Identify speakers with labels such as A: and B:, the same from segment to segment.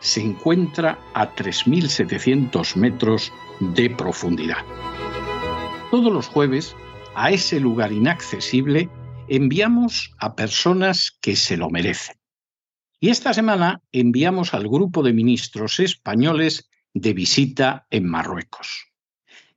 A: se encuentra a 3.700 metros de profundidad. Todos los jueves, a ese lugar inaccesible, enviamos a personas que se lo merecen. Y esta semana enviamos al grupo de ministros españoles de visita en Marruecos.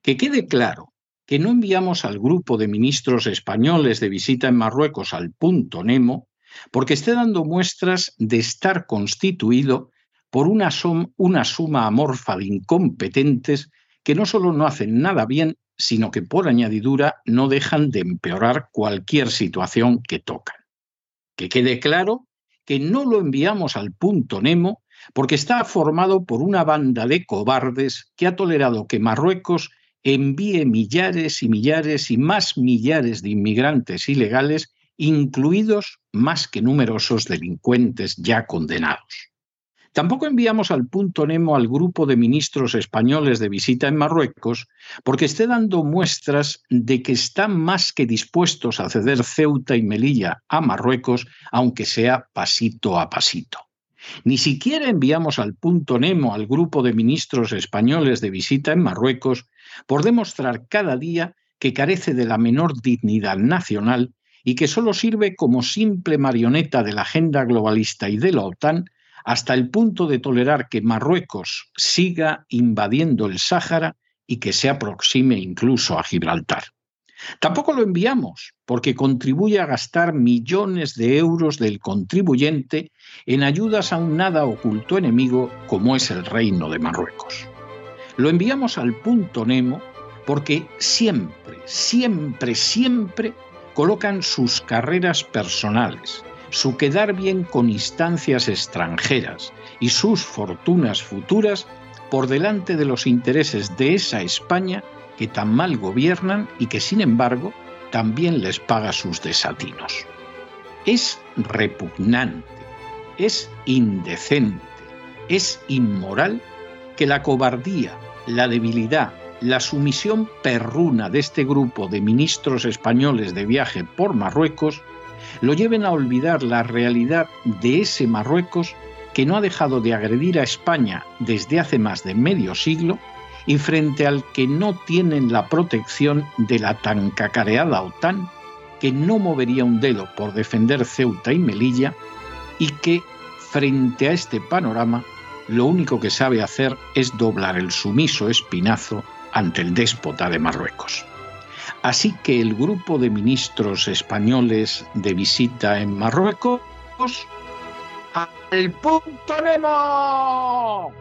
A: Que quede claro que no enviamos al grupo de ministros españoles de visita en Marruecos al punto Nemo porque esté dando muestras de estar constituido por una, suma amorfa de incompetentes que no solo no hacen nada bien, sino que por añadidura no dejan de empeorar cualquier situación que tocan. Que quede claro que no lo enviamos al punto Nemo porque está formado por una banda de cobardes que ha tolerado que Marruecos envíe millares y millares y más millares de inmigrantes ilegales, incluidos más que numerosos delincuentes ya condenados. Tampoco enviamos al punto Nemo al grupo de ministros españoles de visita en Marruecos porque esté dando muestras de que están más que dispuestos a ceder Ceuta y Melilla a Marruecos, aunque sea pasito a pasito. Ni siquiera enviamos al punto Nemo al grupo de ministros españoles de visita en Marruecos por demostrar cada día que carece de la menor dignidad nacional y que solo sirve como simple marioneta de la agenda globalista y de la OTAN hasta el punto de tolerar que Marruecos siga invadiendo el Sáhara y que se aproxime incluso a Gibraltar. Tampoco lo enviamos porque contribuye a gastar millones de euros del contribuyente en ayudas a un nada oculto enemigo como es el reino de Marruecos. Lo enviamos al punto Nemo porque siempre, siempre, siempre colocan sus carreras personales, su quedar bien con instancias extranjeras y sus fortunas futuras por delante de los intereses de esa España que tan mal gobiernan y que sin embargo también les paga sus desatinos. Es repugnante, es indecente, es inmoral que la cobardía, la debilidad, la sumisión perruna de este grupo de ministros españoles de viaje por Marruecos lo lleven a olvidar la realidad de ese Marruecos que no ha dejado de agredir a España desde hace más de medio siglo y frente al que no tienen la protección de la tan cacareada OTAN, que no movería un dedo por defender Ceuta y Melilla, y que, frente a este panorama, lo único que sabe hacer es doblar el sumiso espinazo ante el déspota de Marruecos. Así que el grupo de ministros españoles de visita en Marruecos al punto Nemo.